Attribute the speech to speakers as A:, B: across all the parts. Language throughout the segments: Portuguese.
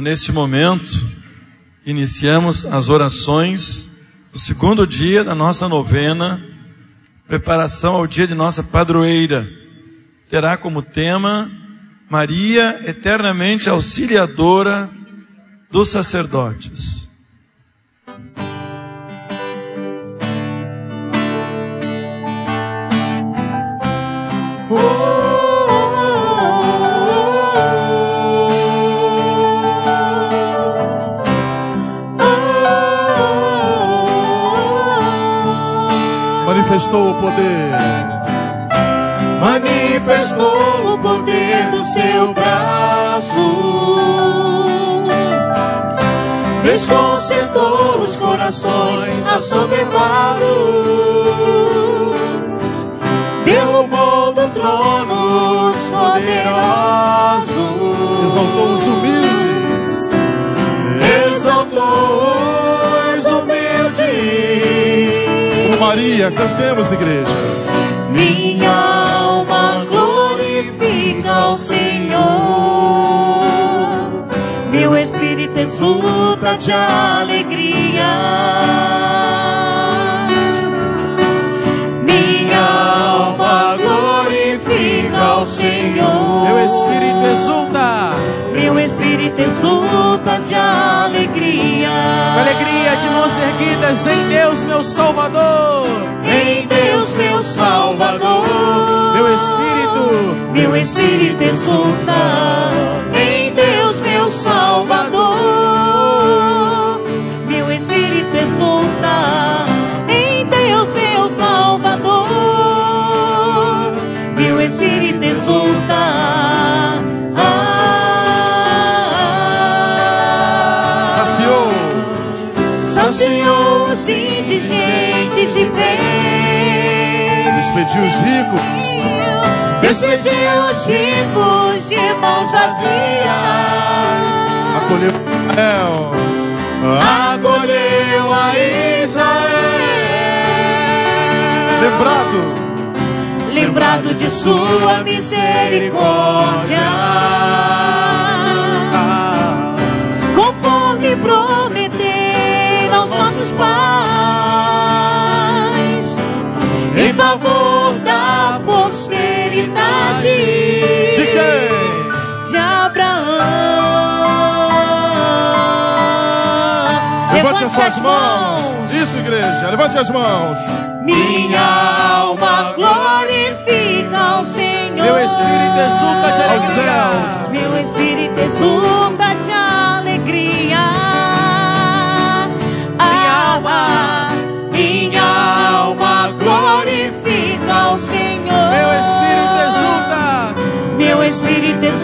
A: Neste momento, iniciamos as orações do segundo dia da nossa novena, preparação ao dia de nossa padroeira. Terá como tema Maria, eternamente auxiliadora dos sacerdotes.
B: Manifestou o poder.
C: Manifestou o poder do seu braço. Desconcertou os corações assoberbados. Derrubou do trono os poderosos.
B: Exaltou os humildes.
C: Exaltou
B: Maria, cantemos, igreja.
C: Minha alma glorifica ao Senhor. Meu espírito exulta de alegria.
D: Exulta
C: de alegria.
D: com alegria de mãos erguidas em Deus, meu Salvador.
C: Em Deus, meu Salvador.
D: Meu espírito,
C: Meu espírito exulta indigentes de bem.
B: Despediu os ricos.
C: Despediu os ricos de mãos vazias.
B: Acolheu Israel.
C: Acolheu a Israel.
B: Lembrado.
C: Lembrado de sua misericórdia. Conforme prometeram aos nossos pais. Em favor da posteridade.
B: De quem?
C: de Abraão.
B: Levante as suas mãos. Isso, igreja. Levante as mãos.
C: Minha alma glorifica ao Senhor.
D: meu espírito exulta de
B: Aos
D: alegria.
B: céus.
C: Meu espírito exulta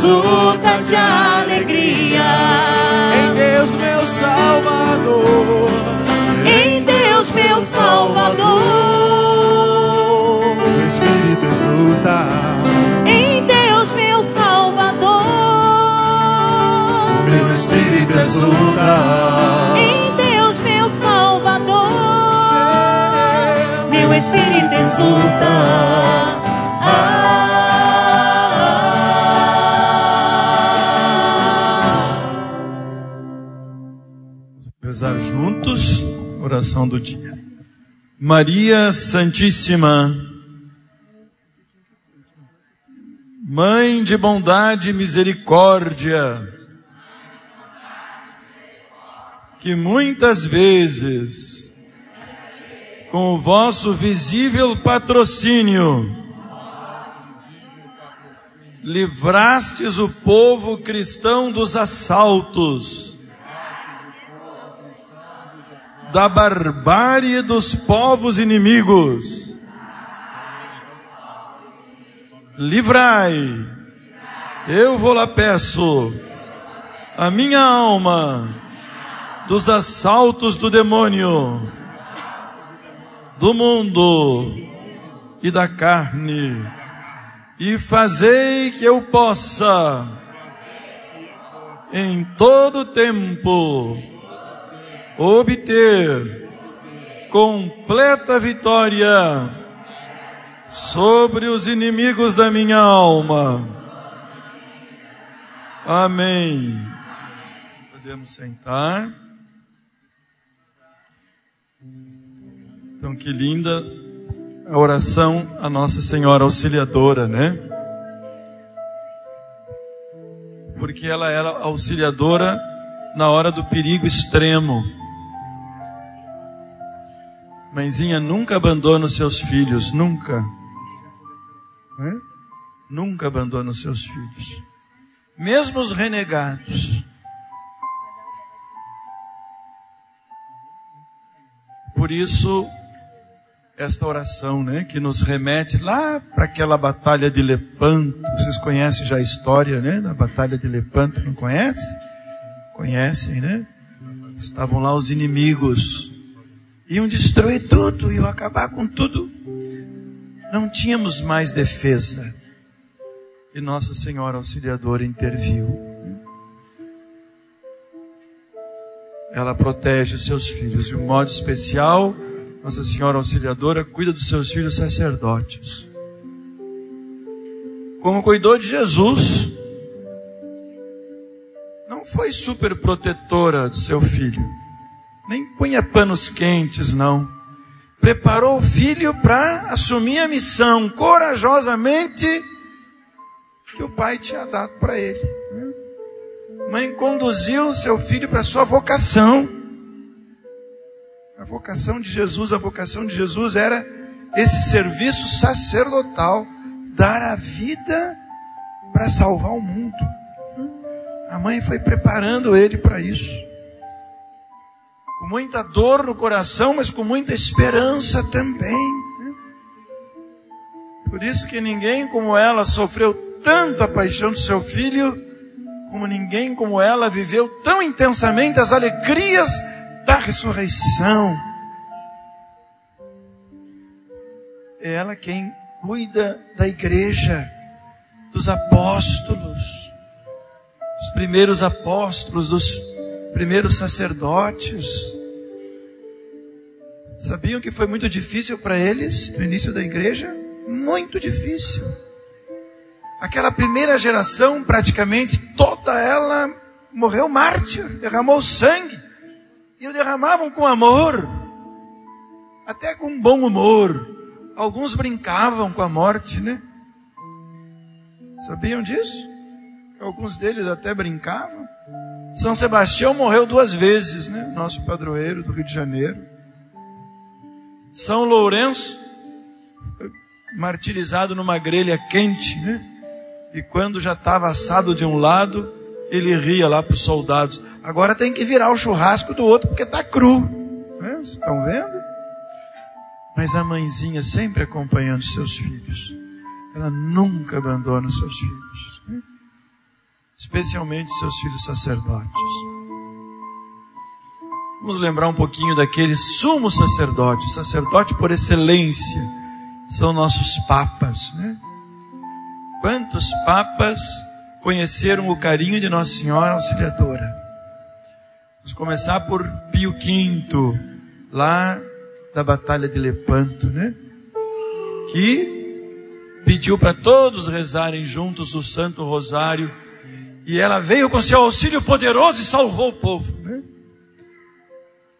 D: exulta
C: de alegria.
D: em Deus, meu Salvador.
C: Em Deus, meu Salvador.
B: O Espírito exulta.
C: Em Deus, meu Salvador.
B: Meu Espírito exulta.
C: Em Deus, meu Salvador. Meu espírito exulta.
A: Rezar juntos, oração do dia. Maria Santíssima, Mãe de bondade e misericórdia, que muitas vezes, com o vosso visível patrocínio, livrastes o povo cristão dos assaltos, da barbárie dos povos inimigos. Livrai, eu vou lá peço, a minha alma dos assaltos do demônio, do mundo e da carne, e fazei que eu possa, em todo tempo, obter completa vitória sobre os inimigos da minha alma. Amém. Podemos sentar. Então, que linda a oração a Nossa Senhora Auxiliadora, né? Porque ela era auxiliadora na hora do perigo extremo. Mãezinha nunca abandona os seus filhos, nunca. É? Nunca abandona os seus filhos. Mesmo os renegados. Por isso, esta oração, né, que nos remete lá para aquela batalha de Lepanto. Vocês conhecem já a história, né, da batalha de Lepanto, não conhece? Conhecem, né? Estavam lá os inimigos iam destruir tudo, iam acabar com tudo. Não tínhamos mais defesa. E Nossa Senhora Auxiliadora interviu. Ela protege os seus filhos. De um modo especial, Nossa Senhora Auxiliadora cuida dos seus filhos sacerdotes. Como cuidou de Jesus, não foi super protetora do seu filho nem punha panos quentes, não. Preparou o filho para assumir a missão corajosamente que o pai tinha dado para ele. Mãe conduziu seu filho para sua vocação. A vocação de Jesus, a vocação de Jesus era esse serviço sacerdotal, dar a vida para salvar o mundo. A mãe foi preparando ele para isso com muita dor no coração, mas com muita esperança também. Né? Por isso que ninguém como ela sofreu tanto a paixão do seu filho, como ninguém como ela viveu tão intensamente as alegrias da ressurreição. É ela quem cuida da igreja, dos apóstolos, dos primeiros apóstolos, dos primeiros sacerdotes. Sabiam que foi muito difícil para eles no início da igreja? Muito difícil. Aquela primeira geração, praticamente toda ela morreu mártir, derramou sangue. E o derramavam com amor, até com bom humor. Alguns brincavam com a morte, né? Sabiam disso? Alguns deles até brincavam. São Sebastião morreu duas vezes, né? Nosso padroeiro do Rio de Janeiro. São Lourenço, martirizado numa grelha quente, né? E quando já estava assado de um lado, ele ria lá para os soldados. Agora tem que virar o churrasco do outro porque está cru. Né? Estão vendo? Mas a mãezinha sempre acompanhando seus filhos. Ela nunca abandona os seus filhos. Especialmente seus filhos sacerdotes. Vamos lembrar um pouquinho daquele sumo sacerdote, sacerdote por excelência, são nossos papas, né? Quantos papas conheceram o carinho de Nossa Senhora Auxiliadora? Vamos começar por Pio V, lá da Batalha de Lepanto, né? Que pediu para todos rezarem juntos o Santo Rosário e ela veio com seu auxílio poderoso e salvou o povo. Né?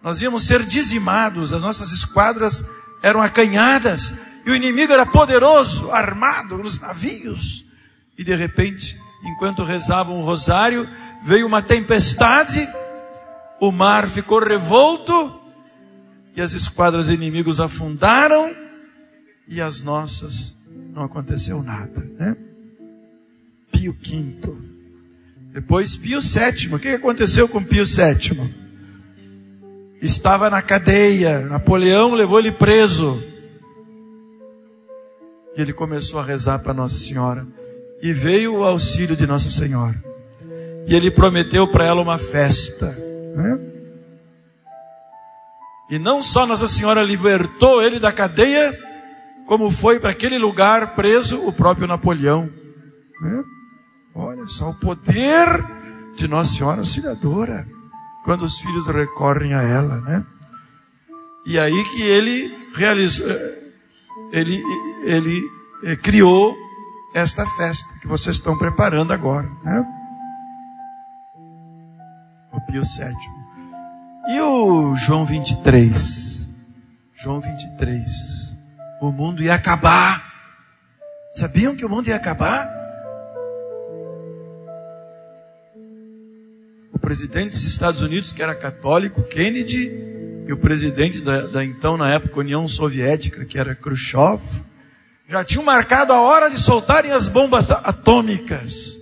A: Nós íamos ser dizimados, as nossas esquadras eram acanhadas, e o inimigo era poderoso, armado nos navios. E de repente, enquanto rezavam o rosário, veio uma tempestade, o mar ficou revolto, e as esquadras inimigos afundaram, e as nossas não aconteceu nada, né? Pio V depois Pio VII. O que aconteceu com Pio VII? Estava na cadeia. Napoleão levou ele preso. E ele começou a rezar para Nossa Senhora. E veio o auxílio de Nossa Senhora. E ele prometeu para ela uma festa. Né? E não só Nossa Senhora libertou ele da cadeia, como foi para aquele lugar preso o próprio Napoleão. Né? Olha só o poder de Nossa Senhora Auxiliadora, quando os filhos recorrem a ela, né? E aí que ele realizou, eh, ele, ele eh, criou esta festa que vocês estão preparando agora, né? o Pio VII. E o João 23? João 23. O mundo ia acabar. Sabiam que o mundo ia acabar? Presidente dos Estados Unidos, que era católico, Kennedy, e o presidente da, da então, na época, União Soviética, que era Khrushchev, já tinham marcado a hora de soltarem as bombas atômicas.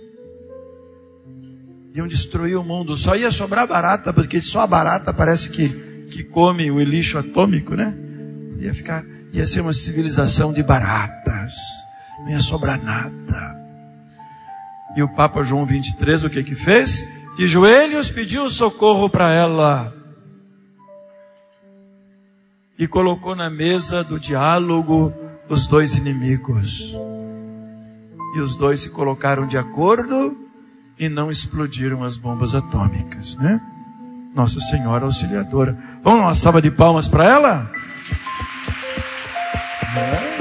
A: Iam destruir o mundo. Só ia sobrar barata, porque só a barata parece que, que come o lixo atômico, né? Ia ficar, ia ser uma civilização de baratas. Não ia sobrar nada. E o Papa João 23, o que que fez? De joelhos pediu socorro para ela. E colocou na mesa do diálogo os dois inimigos. E os dois se colocaram de acordo e não explodiram as bombas atômicas, né? Nossa Senhora Auxiliadora. Vamos uma salva de palmas para ela? É.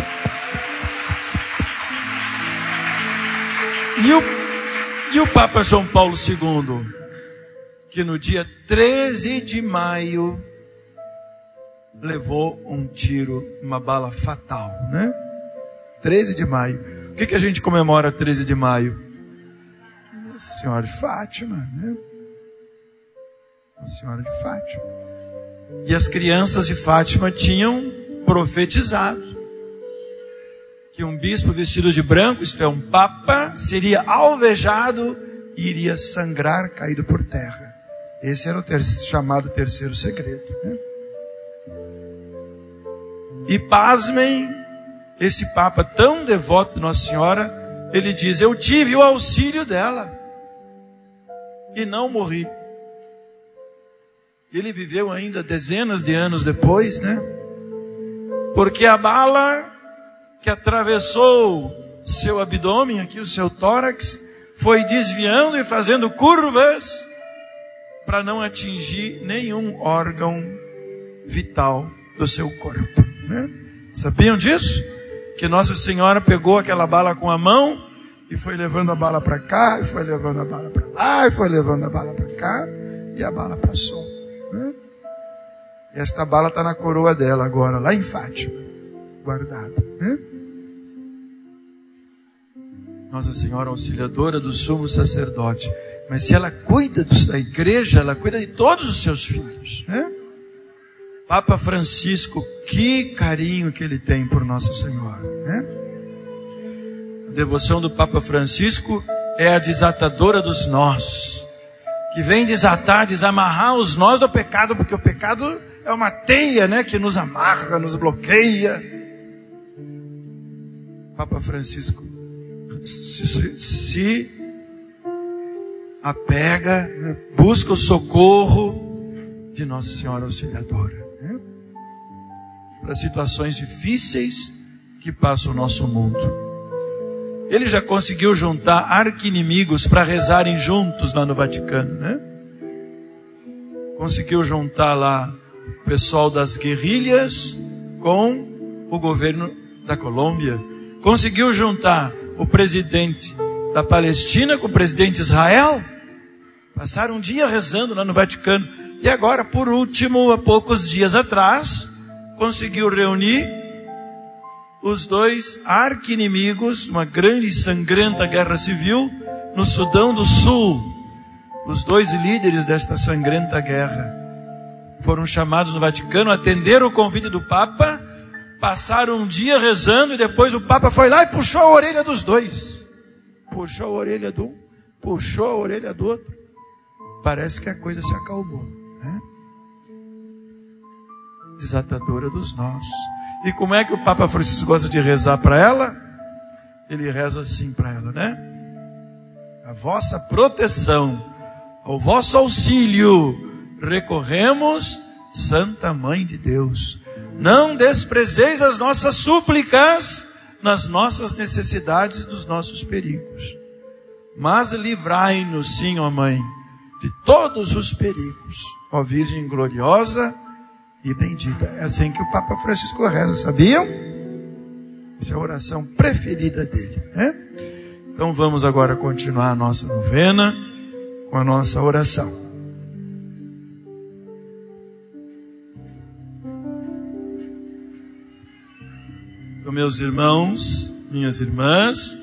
A: E o, e o Papa João Paulo II, que no dia 13 de maio levou um tiro, uma bala fatal, né? 13 de maio. O que, que a gente comemora 13 de maio? Nossa Senhora de Fátima, né? Nossa Senhora de Fátima. E as crianças de Fátima tinham profetizado que um bispo vestido de branco, isto é, um papa, seria alvejado e iria sangrar caído por terra. Esse era o ter chamado terceiro segredo. Né? E pasmem, esse Papa tão devoto de Nossa Senhora, ele diz: Eu tive o auxílio dela e não morri. Ele viveu ainda dezenas de anos depois, né? Porque a bala que atravessou seu abdômen, aqui o seu tórax, foi desviando e fazendo curvas para não atingir nenhum órgão vital do seu corpo. Né? Sabiam disso? Que Nossa Senhora pegou aquela bala com a mão e foi levando a bala para cá, e foi levando a bala para lá, e foi levando a bala para cá, e a bala passou. Né? E esta bala está na coroa dela agora, lá em Fátima, guardada. Né? Nossa Senhora Auxiliadora do Sumo Sacerdote. Mas se ela cuida da igreja, ela cuida de todos os seus filhos. Né? Papa Francisco, que carinho que ele tem por Nossa Senhora. Né? A devoção do Papa Francisco é a desatadora dos nós, que vem desatar, desamarrar os nós do pecado, porque o pecado é uma teia né, que nos amarra, nos bloqueia. Papa Francisco se, se apega, busca o socorro de Nossa Senhora Auxiliadora para situações difíceis que passa o nosso mundo. Ele já conseguiu juntar arquinimigos para rezarem juntos lá no Vaticano, né? Conseguiu juntar lá o pessoal das guerrilhas com o governo da Colômbia. Conseguiu juntar o presidente da Palestina com o presidente de Israel. Passaram um dia rezando lá no Vaticano. E agora, por último, há poucos dias atrás, conseguiu reunir os dois arqui-inimigos, uma grande e sangrenta guerra civil no Sudão do Sul. Os dois líderes desta sangrenta guerra foram chamados no Vaticano, atenderam o convite do Papa, passaram um dia rezando e depois o Papa foi lá e puxou a orelha dos dois. Puxou a orelha de um, puxou a orelha do outro. Parece que a coisa se acalmou. Né? desatadora dos nós. E como é que o Papa Francisco gosta de rezar para ela? Ele reza assim para ela, né? A vossa proteção, ao vosso auxílio, recorremos, Santa Mãe de Deus. Não desprezeis as nossas súplicas nas nossas necessidades e dos nossos perigos. Mas livrai-nos, sim, ó Mãe, de todos os perigos. Ó Virgem gloriosa, e bendita. É assim que o Papa Francisco reza, sabiam? Essa é a oração preferida dele. Né? Então vamos agora continuar a nossa novena com a nossa oração. Então, meus irmãos, minhas irmãs,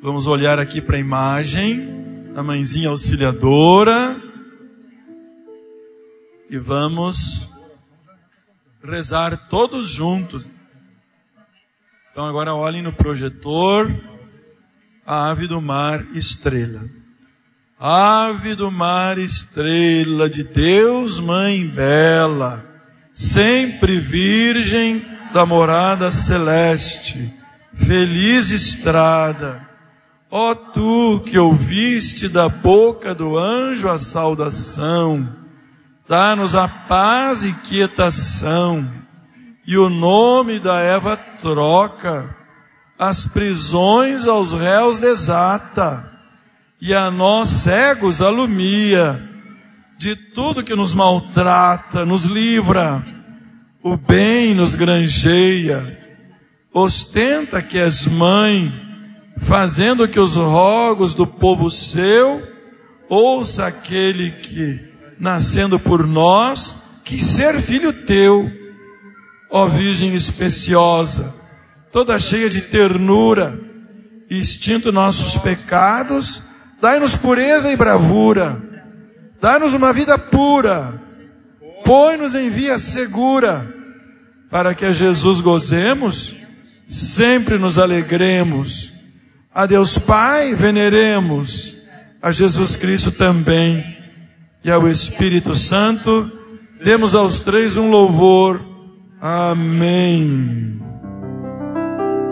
A: vamos olhar aqui para a imagem da mãezinha auxiliadora e vamos rezar todos juntos. Então agora olhem no projetor a ave do mar estrela. Ave do mar estrela de Deus, mãe bela, sempre virgem da morada celeste, feliz estrada. Ó tu que ouviste da boca do anjo a saudação, dá-nos a paz e quietação, e o nome da Eva troca, as prisões aos réus desata, e a nós cegos alumia, de tudo que nos maltrata, nos livra, o bem nos granjeia, ostenta que és mãe, fazendo que os rogos do povo seu ouça aquele que, nascendo por nós, quis ser filho teu, ó Virgem especiosa, toda cheia de ternura, extinto nossos pecados, dai-nos pureza e bravura, dai-nos uma vida pura, põe-nos em via segura, para que a Jesus gozemos, sempre nos alegremos. A Deus Pai veneremos, a Jesus Cristo também, e ao Espírito Santo, demos aos três um louvor. Amém.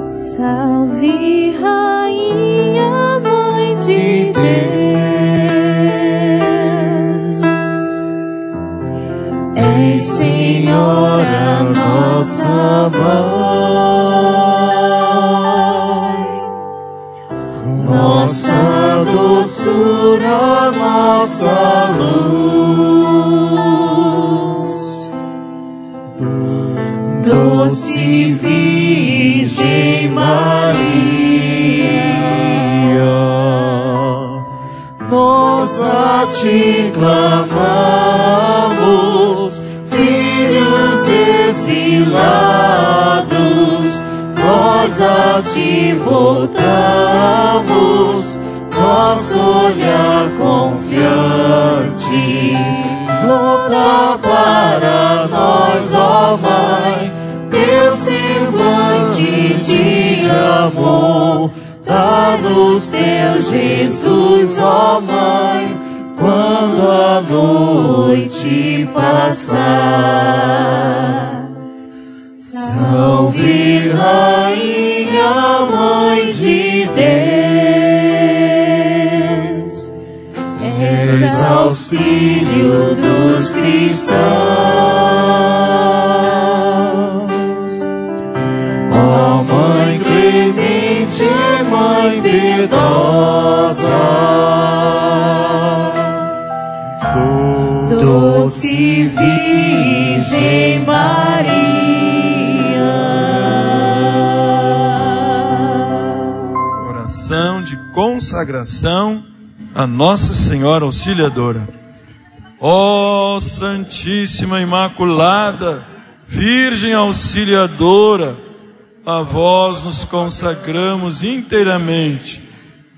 E: Salve, Rainha, Mãe de Deus. És Senhora, nossa Mãe. Nossa doçura, nossa nosso olhar confiante, volta para nós, ó Mãe, teu semblante de amor, dá-nos teu Jesus, ó Mãe, quando a noite passar. Salve, Rainha, Mãe de Deus, auxílio dos cristãos. Ó Mãe clemente, Mãe piedosa, doce Virgem Maria.
A: Oração de consagração a Nossa Senhora Auxiliadora. Ó Santíssima Imaculada, Virgem Auxiliadora, a vós nos consagramos inteiramente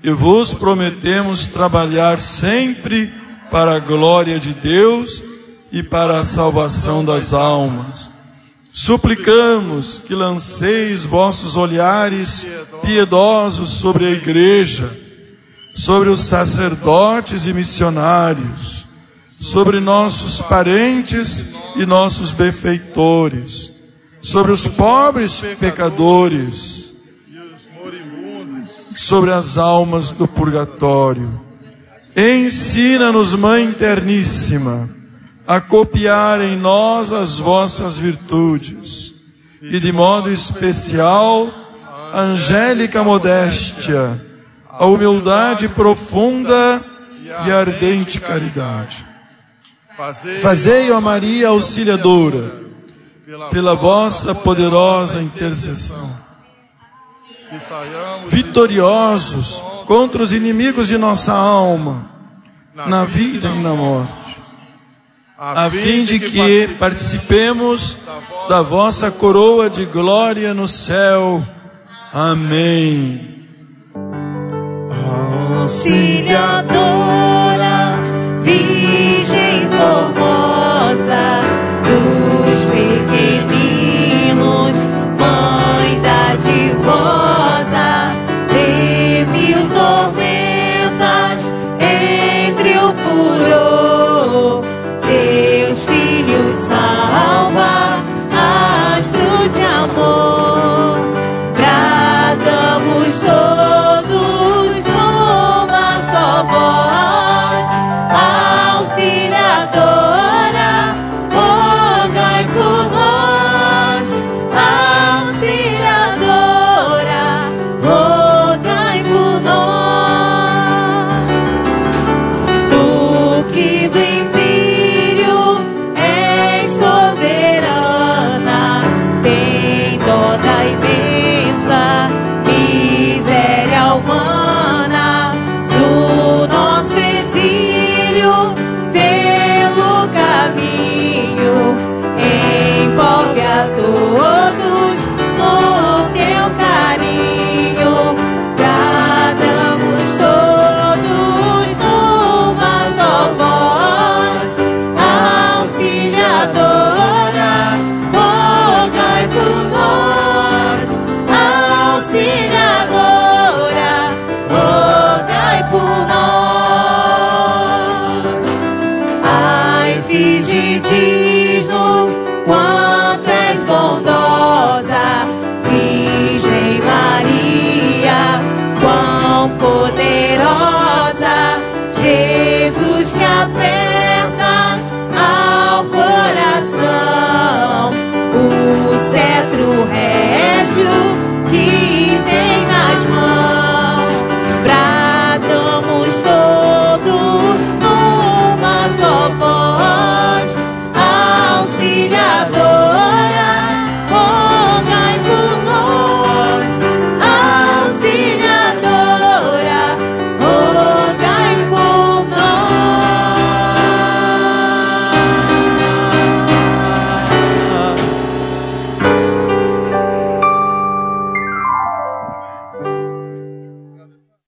A: e vos prometemos trabalhar sempre para a glória de Deus e para a salvação das almas. Suplicamos que lanceis vossos olhares piedosos sobre a Igreja, sobre os sacerdotes e missionários, sobre nossos parentes e nossos benfeitores, sobre os pobres pecadores, sobre as almas do purgatório. Ensina-nos, Mãe Terníssima, a copiar em nós as vossas virtudes, e de modo especial, a angélica modéstia, a humildade profunda e ardente caridade. Fazei, ó Maria Auxiliadora, pela vossa poderosa intercessão, vitoriosos contra os inimigos de nossa alma, na vida e na morte. a fim de que participemos da vossa coroa de glória no céu. Amém.
C: Auxiliadora, Virgem formosa, escape.